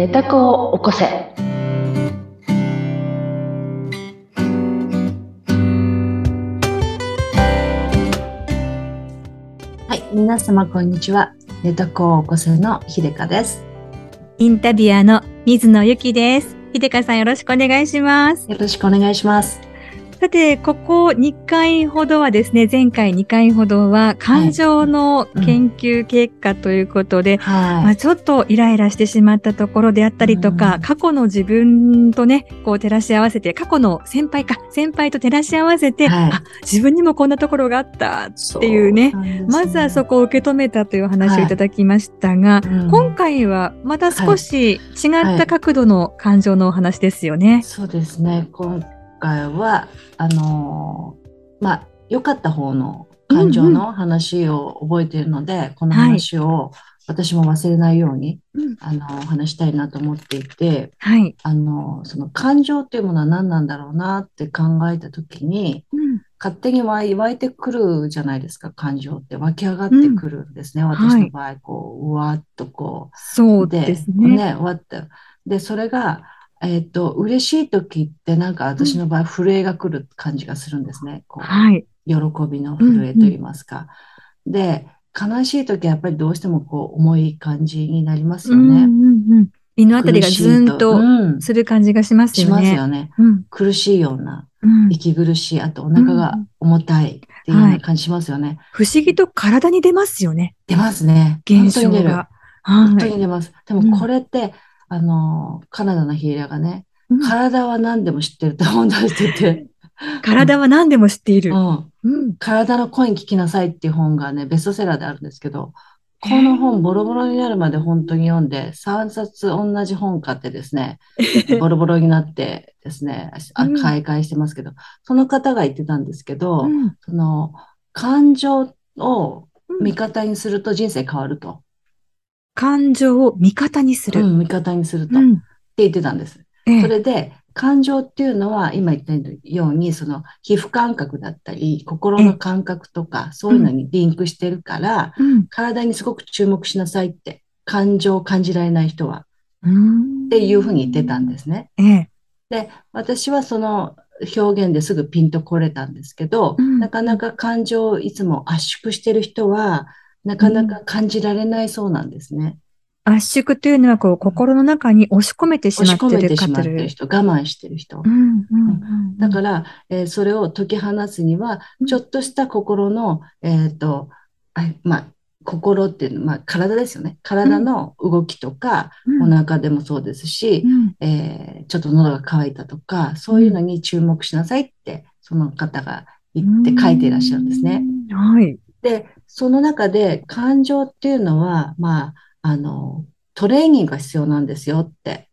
寝た子を起こせ。はい、皆様こんにちは。寝た子を起こせの秀香です。インタビュアーの水野由紀です。秀香さんよろしくお願いします。よろしくお願いします。さて、ここ2回ほどはですね、前回2回ほどは感情の研究結果ということで、はい。まあ、ちょっとイライラしてしまったところであったりとか、うん、過去の自分とね、こう照らし合わせて、過去の先輩か、先輩と照らし合わせて、はい、あ、自分にもこんなところがあったっていうね、うね。まずはそこを受け止めたという話をいただきましたが、はい。うん、今回はまた少し違った角度の感情のお話ですよね。そうですね。回はあのまあ良かった方の感情の話を覚えているので、うんうん、この話を私も忘れないように、はい、あの話したいなと思っていて、はい、あのその感情っていうものは何なんだろうなって考えた時に、うん、勝手に湧いてくるじゃないですか感情って。湧き上がってくるんですね、うん、私の場合。こう、はい、うわっとこう。そうですね。ねわって。でそれがえっ、ー、と、嬉しい時ってなんか私の場合、震えが来る感じがするんですね。こうはい。喜びの震えと言いますか。うんうん、で、悲しい時はやっぱりどうしてもこう重い感じになりますよね。うんうんうん胃のあたりがずんとする感じがしますよね。しますよね。うん、苦しいような、息苦しい、あとお腹が重たいっていうような感じしますよね。はい、不思議と体に出ますよね。出ますね。現象が。本当に出ます。でもこれって、あの、カナダのヒーラーがね、うん、体は何でも知ってるって本出してて。体は何でも知っている。うん。うん、体の声に聞きなさいっていう本がね、ベストセラーであるんですけど、この本ボロボロになるまで本当に読んで、3冊同じ本買ってですね、ボロボロになってですね、買い替えしてますけど、その方が言ってたんですけど、その感情を味方にすると人生変わると。感情を味方にする。うん、味方にすると。うん、って言ってたんです。ええ、それで、感情っていうのは、今言ったように、その皮膚感覚だったり、心の感覚とか、そういうのにリンクしてるから、うん、体にすごく注目しなさいって、感情を感じられない人は、っていうふうに言ってたんですね。え、で、私はその表現ですぐピンとこれたんですけど、うん、なかなか感情をいつも圧縮してる人は、なかなか感じられないそうなんですね。うん、圧縮というのは、こう、心の中に押し込めてしまってる。押し込めてしまってる人、我慢してる人。だから、えー、それを解き放つには、ちょっとした心の、えっ、ー、と、まあ、心っていうのは、まあ、体ですよね。体の動きとか、うん、お腹でもそうですし、うん、えー、ちょっと喉が渇いたとか、そういうのに注目しなさいって、その方が言って書いていらっしゃるんですね。はい。で、その中で感情っていうのは、まあ、あの、トレーニングが必要なんですよって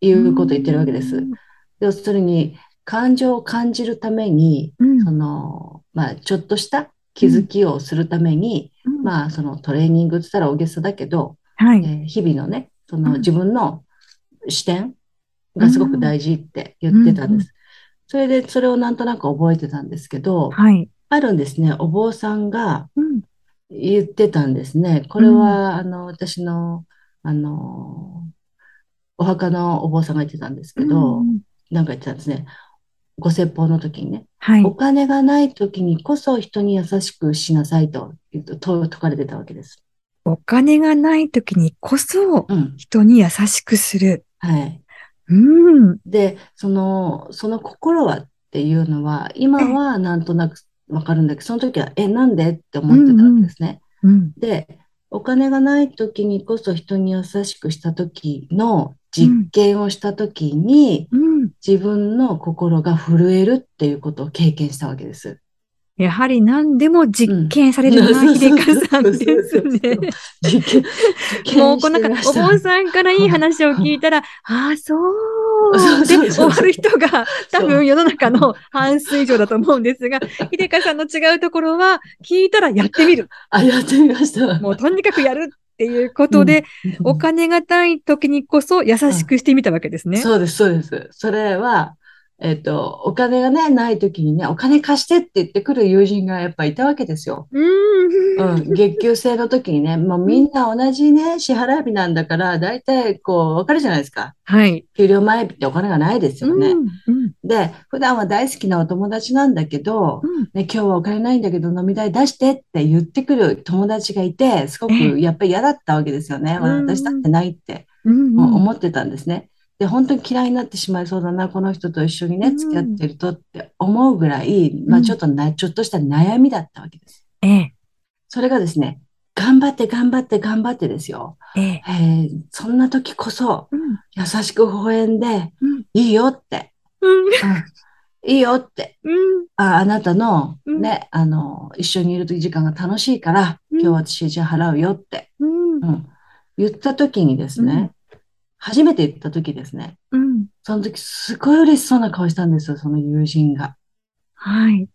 いうことを言ってるわけです。要するに、感情を感じるために、うん、その、まあ、ちょっとした気づきをするために、うん、まあ、そのトレーニングって言ったら大げさだけど、はい、えー、日々のね、その自分の視点がすごく大事って言ってたんです。それで、それをなんとなく覚えてたんですけど、はい、あるんですね、お坊さんが、言ってたんですね。これは、あの、私の、あの、お墓のお坊さんが言ってたんですけど、うん、なんか言ってたんですね。ご説法の時にね、はい、お金がない時にこそ人に優しくしなさいと説かれてたわけです。お金がない時にこそ人に優しくする。うん、はい。うん。で、その、その心はっていうのは、今はなんとなくわかるんだけど、その時は、え、なんで？って思ってたんですね。うんうん、で、お金がない時にこそ人に優しくした時の実験をした時に、うん、自分の心が震えるっていうことを経験したわけです。やはり何でも実験されるな、秀香さんですね。もうこのなんか、お坊さんからいい話を聞いたら、ああ、そうで終わる人が多分世の中の 半数以上だと思うんですが、秀香さんの違うところは、聞いたらやってみる。あ、やってみました。もうとにかくやるっていうことで、うん、お金がない時にこそ優しくしてみたわけですね。そうです、そうです。それは、えっ、ー、と、お金がね、ない時にね、お金貸してって言ってくる友人がやっぱいたわけですよ。うん、月給制の時にね、もうみんな同じね、支払い日なんだから、大体こう、わかるじゃないですか。はい。給料前日ってお金がないですよね。うんうん、で、普段は大好きなお友達なんだけど、うん、ね、今日はお金ないんだけど飲み代出してって言ってくる友達がいて、すごくやっぱり嫌だったわけですよね。私だってないって、思ってたんですね。で、本当に嫌いになってしまいそうだな、この人と一緒にね、付き合ってるとって思うぐらい、うん、まあちょっとな、ちょっとした悩みだったわけです。ええ。それがですね、頑張って頑張って頑張ってですよ。ええ。えー、そんな時こそ、うん、優しく微笑んで、うん、いいよって、うん。いいよって、ああなたのね、あの、一緒にいる時間が楽しいから、今日私じゃ払うよって、うん。言った時にですね、初めて行った時ですね。うん。その時すごい嬉しそうな顔したんですよ、その友人が。はい。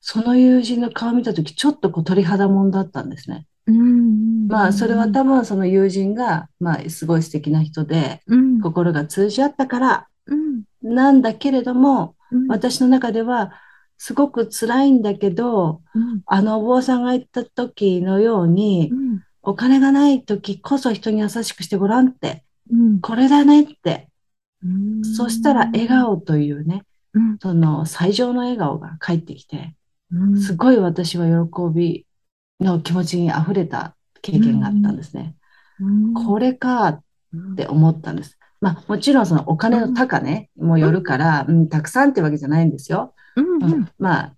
その友人の顔見た時、ちょっとこう鳥肌もんだったんですね。うん。まあ、それは多分その友人が、まあ、すごい素敵な人で、うん、心が通じ合ったから、うん、なんだけれども、うん、私の中では、すごく辛いんだけど、うん、あのお坊さんが言った時のように、お金がない時こそ人に優しくしてごらんってうん、これだねって。そしたら笑顔というね、うん、その最上の笑顔が返ってきて、すごい私は喜びの気持ちに溢れた経験があったんですね。これかって思ったんです。まあもちろんそのお金の高ね、もよるから、うん、たくさんってわけじゃないんですよ。うんまあ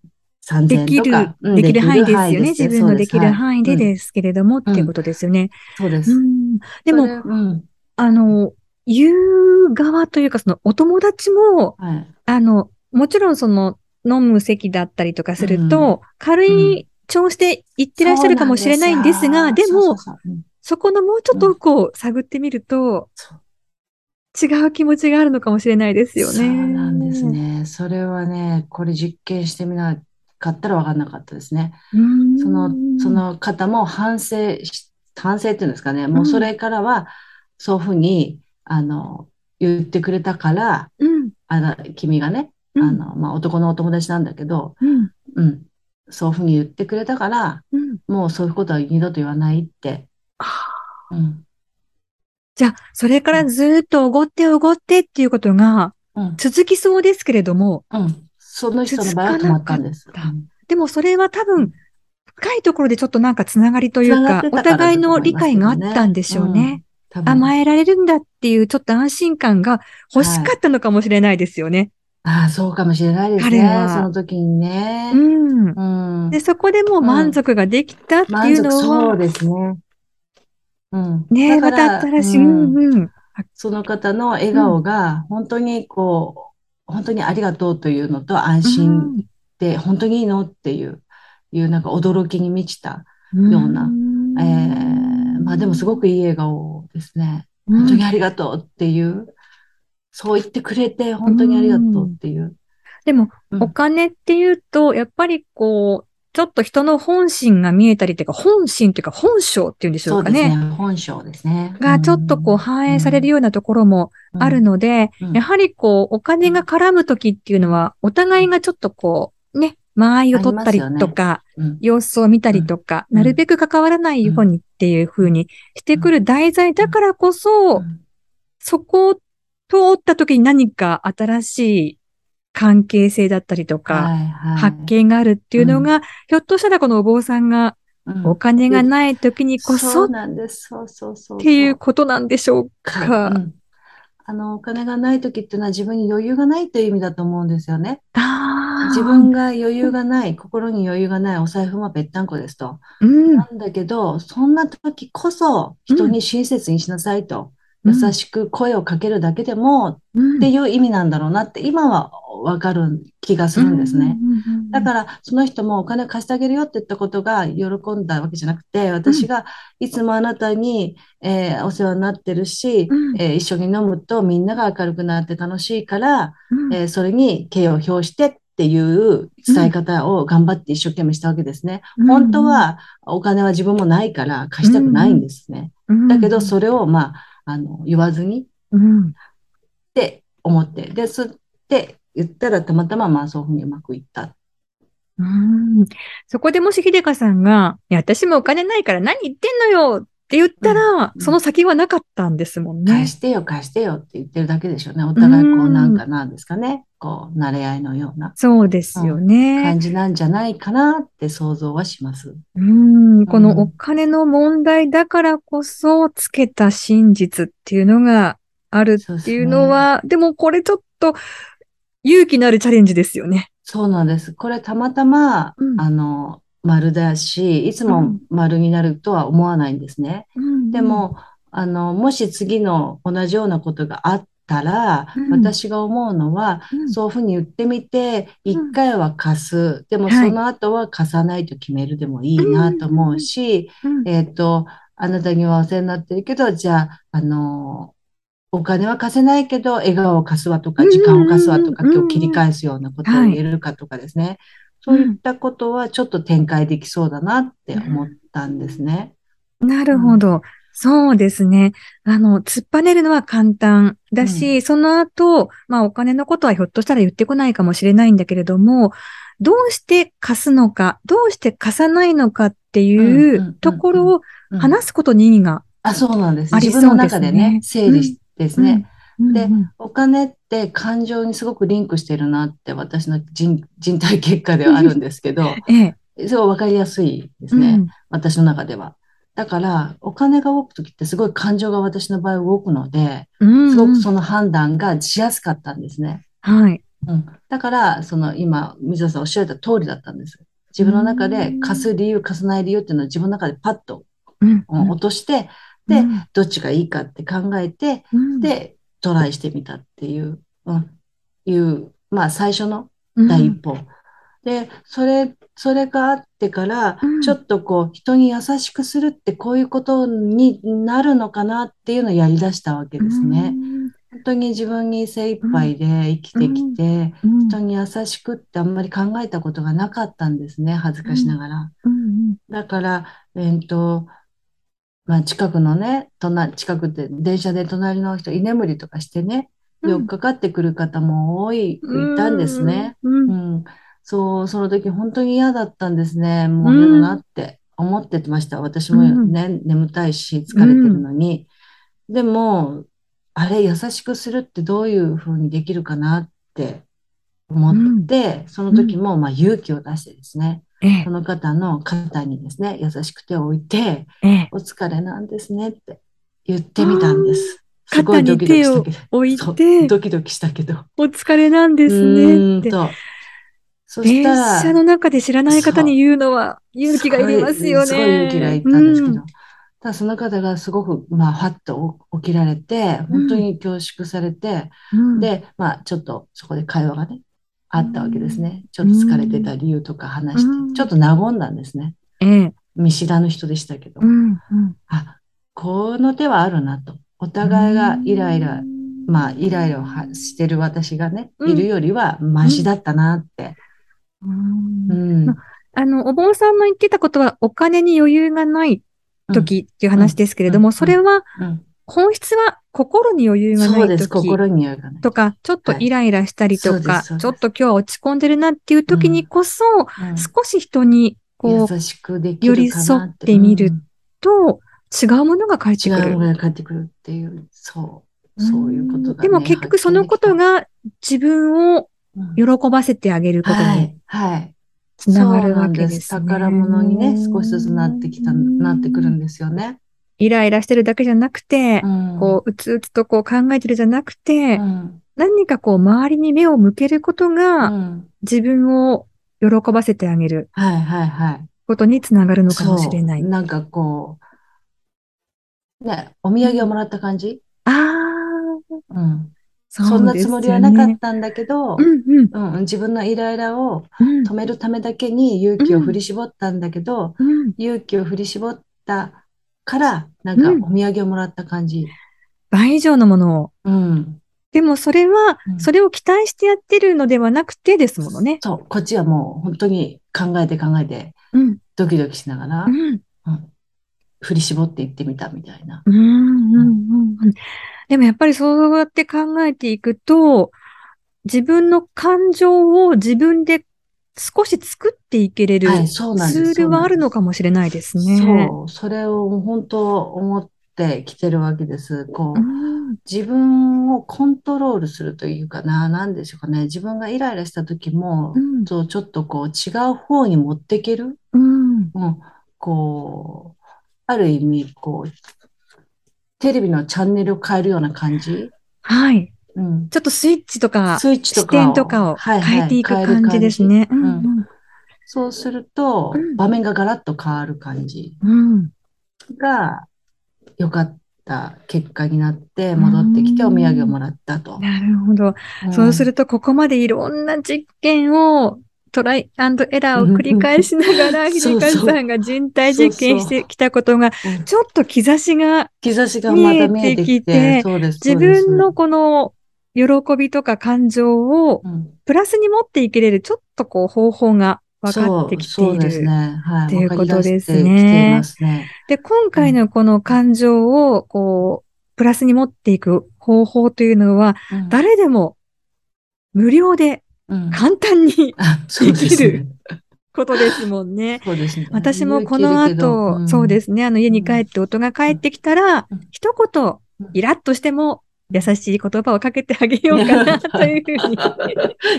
3000円とか。できる範囲ですよね。自分のできる範囲でですけれども、っていうことですよね。そうです。でも、あの、言う側というか、そのお友達も、はい、あの、もちろんその飲む席だったりとかすると、うん、軽い調子で言ってらっしゃるかもしれないんですが、でも、そこのもうちょっとこう探ってみると、違う気持ちがあるのかもしれないですよね。そうなんですね。それはね、これ実験してみなかったら分かんなかったですね。その、その方も反省反省っていうんですかね。もうそれからは、そういうふうに、あの、言ってくれたから、うん、あの君がね、うん、あの、まあ、男のお友達なんだけど、うん、うん、そういうふうに言ってくれたから、もうそういうことは二度と言わないって。うん、じゃあ、それからずっとおごっておごってっていうことが、続きそうですけれども、うん、その人の場合は止まったんです。でもそれは多分、深いところでちょっとなんかつながりというか、お互いの理解があったんでしょうね。甘えられるんだっていうちょっと安心感が欲しかったのかもしれないですよね。はい、ああ、そうかもしれないですね。その時にね。うん。うん、で、そこでもう満足ができたっていうのは、うん、そうですね。うん。ねまた新しい、うんうん、その方の笑顔が本当にこう、本当にありがとうというのと安心で、本当にいいのっていう、いうなんか驚きに満ちたような、えー、まあでもすごくいい笑顔ですね。本当にありがとうっていう、そう言ってくれて本当にありがとうっていう。でも、お金っていうと、やっぱりこう、ちょっと人の本心が見えたりというか、本心というか、本性っていうんでしょうかね。ね。本性ですね。が、ちょっとこう、反映されるようなところもあるので、やはりこう、お金が絡むときっていうのは、お互いがちょっとこう、ね、間合いを取ったりとか、ね。うん、様子を見たりとか、うん、なるべく関わらないようにっていうふうにしてくる題材だからこそ、そこを通った時に何か新しい関係性だったりとか、はいはい、発見があるっていうのが、ひょっとしたらこのお坊さんがお金がない時にこそ、そうなんです。そうそうそう。っていうことなんでしょうか。あの、お金がない時っていうのは自分に余裕がないという意味だと思うんですよね。自分が余裕がない、心に余裕がない、お財布もぺったんこですと。うん、なんだけど、そんな時こそ人に親切にしなさいと。優しく声をかけるだけでも、っていう意味なんだろうなって今はわかる気がするんですね。だからその人もお金貸してあげるよって言ったことが喜んだわけじゃなくて、私がいつもあなたに、えー、お世話になってるし、えー、一緒に飲むとみんなが明るくなって楽しいから、えー、それに敬を表してっていう伝え方を頑張って一生懸命したわけですね。本当はお金は自分もないから貸したくないんですね。だけどそれをまあ、あの、言わずに、うん、って思って、で、そって言ったらたまたままあそういうふうにうまくいった。うん。そこでもし秀香さんが、いや、私もお金ないから何言ってんのよって言ったら、うん、その先はなかったんですもんね。貸してよ、貸してよって言ってるだけでしょうね。お互いこうなんかなんですかね。こう、慣れ合いのような。そうですよね、うん、感じなんじゃないかなって想像はします。うん、このお金の問題だからこそつけた真実っていうのがあるっていうのは、でね、でもこれちょっと勇気のあるチャレンジですよね。そうなんです。これたまたま、うん、あの、丸だし、いつも丸になるとは思わないんですね。うん、でも、あの、もし次の同じようなことがあったら、うん、私が思うのは、そういうふうに言ってみて、一回は貸す。でもその後は貸さないと決めるでもいいなと思うし、えっ、と、あなたにはお世話になってるけど、じゃあ、あの、お金は貸せないけど、笑顔を貸すわとか、時間を貸すわとか、今日切り返すようなことを言えるかとかですね。そういったことはちょっと展開できそうだなって思ったんですね。なるほど。そうですね。あの、突っぱねるのは簡単だし、うん、その後、まあお金のことはひょっとしたら言ってこないかもしれないんだけれども、どうして貸すのか、どうして貸さないのかっていうところを話すことに意味があそうなんです。自分の中でね、整理しですね。で、お金って感情にすごくリンクしてるなって私の人人体結果ではあるんですけど、ええ、すごいわかりやすいですね、うん、私の中では。だから、お金が動くときってすごい感情が私の場合動くので、すごくその判断がしやすかったんですね。はい。うん、だから、その今、水田さんおっしゃった通りだったんです。自分の中で貸す理由、貸さない理由っていうのは自分の中でパッと落として、で、うん、どっちがいいかって考えて、うん、で、トライしてみたっていう、うん、いう、まあ最初の第一歩。で、それ、それがあってから、ちょっとこう、人に優しくするってこういうことになるのかなっていうのをやり出したわけですね。本当に自分に精一杯で生きてきて、人に優しくってあんまり考えたことがなかったんですね、恥ずかしながら。だから、えっ、ー、と、まあ、近くのね、隣、近くで電車で隣の人、居眠りとかしてね、よっかかってくる方も多い、いたんですね。うん、うん、そう、その時本当に嫌だったんですね。もう嫌だなって思ってました。私もね、眠たいし、疲れてるのに。でも、あれ、優しくするってどういうふうにできるかなって思って、その時も、まあ、勇気を出してですね、ええ、その方の肩にですね、優しく手を置いて、え、お疲れなんですねって言ってみたんです。すごいドキドキしたけど。置いて、ドキドキしたけど。お疲れなんですねって。そしたら、電車の中で知らない方に言うのは勇気がいりますよね。すごい勇気がいったんですけど。うん、ただその方がすごく、まあ、はっと起きられて、本当に恐縮されて、うん、で、まあ、ちょっとそこで会話がね、あったわけですね。ちょっと疲れてた理由とか話して、ちょっと和んだんですね。ええ、見知らぬ人でしたけど、うんうん、あ、この手はあるなと。お互いがイライラ、まあ、イライラをしてる私がね、いるよりはマシだったなって。うん。あの、お坊さんの言ってたことは、お金に余裕がない時っていう話ですけれども、それは、本質は心に余裕がない時。心に余裕がない。とか、ちょっとイライラしたりとか、はい、ちょっと今日は落ち込んでるなっていう時にこそ、うん。うん、少し人にこう、寄り添ってみると、違うものが返ってくる。違うものが返ってくるっていう、そう、そういうことだ、ね、でも結局そのことが自分を喜ばせてあげることに、はい、はい。つながるわけです、ね、宝物にね、少しずつなってきた、なってくるんですよね。イライラしてるだけじゃなくて、うん、こう、うつうつとこう考えてるじゃなくて、うん、何かこう、周りに目を向けることが、自分を喜ばせてあげる。はいはいはい。ことにつながるのかもしれない。なんかこう、ね、お土産をもらった感じ、ああ。うん。そんなつもりはなかったんだけど、うんうんうん、自分のイライラを止めるためだけに勇気を振り絞ったんだけど、うん、勇気を振り絞ったから、なんかお土産をもらった感じ。倍以上のものを。うん。でもそれは、それを期待してやってるのではなくてですものね。そう、こっちはもう本当に考えて考えて、うん、ドキドキしながら、うん、うん、振り絞っていってみたみたいな。うんうんうん、でもやっぱりそうやって考えていくと、自分の感情を自分で少し作っていけれるツールはあるのかもしれないですね。そう、それを本当思ってきてるわけです。こう、うん、自分をコントロールするというかな、なんでしょうかね。自分がイライラした時も、うん、そうちょっとこう違う方に持っていける。うん、うん、こう、ある意味、こう、テレビのチャンネルを変えるような感じ。はい。うん、ちょっとスイッチとか、スイッチとか視点とかを変えていく感じですね。そうすると、場面がガラッと変わる感じが良かった結果になって戻ってきてお土産をもらったと。なるほど。そうすると、ここまでいろんな実験をトライアンドエラーを繰り返しながら、秀川さんが人体実験してきたことが、ちょっと兆しが見えてきて、自分のこの喜びとか感情をプラスに持っていけれる、ちょっとこう方法が分かってきているっていうことですね。で、今回のこの感情をこう、プラスに持っていく方法というのは、誰でも無料で簡単にできることですもんね。そうですね。私もこの後、そうですね、あの家に帰って夫が帰ってきたら、一言、イラッとしても、優しい言葉をかけてあげようかな というふうに。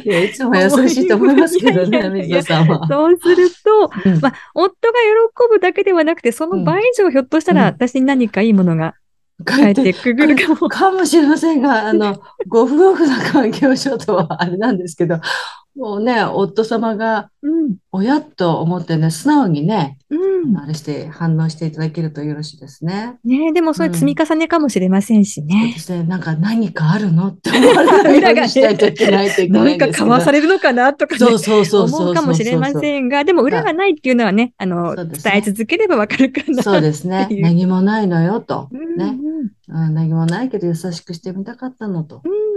いや、いつも優しいと思いますけどね、水田さんは。そうすると、まあ、夫が喜ぶだけではなくて、その倍以上ひょっとしたら私に何かいいものが帰ってくるかも。かもしれませんが、あの、ご夫婦の関係をちょっとはあれなんですけど、もうね、夫様が、親と思ってね、素直にね、うん、あれして反応していただけるとよろしいですね。ねでもそれ積み重ねかもしれませんしね。うん、そうですね。なんか何かあるのって思われないようにしないといけないといけない何か買わされるのかなとかね、そうそうそう思うかもしれませんが、でも裏がないっていうのはね、あの、ね、伝え続ければわかるかなそうですね。何もないのよと。ね、うん、何もないけど優しくしてみたかったのと。うん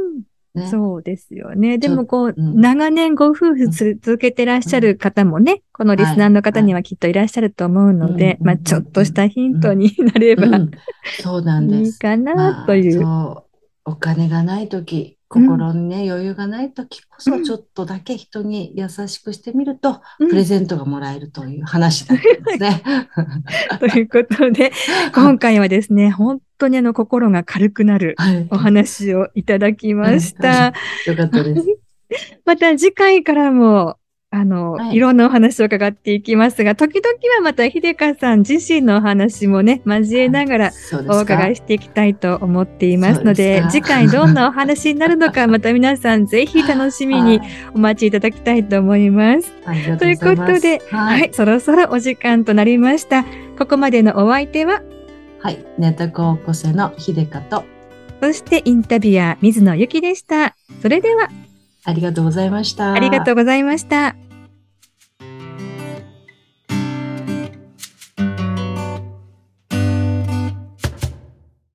ね、そうですよね。でもこう、うん、長年ご夫婦続けてらっしゃる方もね、うん、このリスナーの方にはきっといらっしゃると思うので、まあちょっとしたヒントになれば、そうなんです。いいかなという。まあ、お金がないとき、心にね、余裕がないときこそ、ちょっとだけ人に優しくしてみると、プレゼントがもらえるという話だったんですね。ということで、今回はですね、本当にあの心が軽くなるお話をいただきました。はい、よかったです。また次回からもあの、はい、いろんなお話を伺っていきますが、時々はまた秀香さん自身のお話もね、交えながらお伺いしていきたいと思っていますので、で次回どんなお話になるのか、また皆さんぜひ楽しみにお待ちいただきたいと思います。ということで、はい、はい、そろそろお時間となりました。ここまでのお相手は、はい、ネタ高校生の秀香と、そしてインタビュアー水野ゆきでした。それでは、ありがとうございました。ありがとうございました。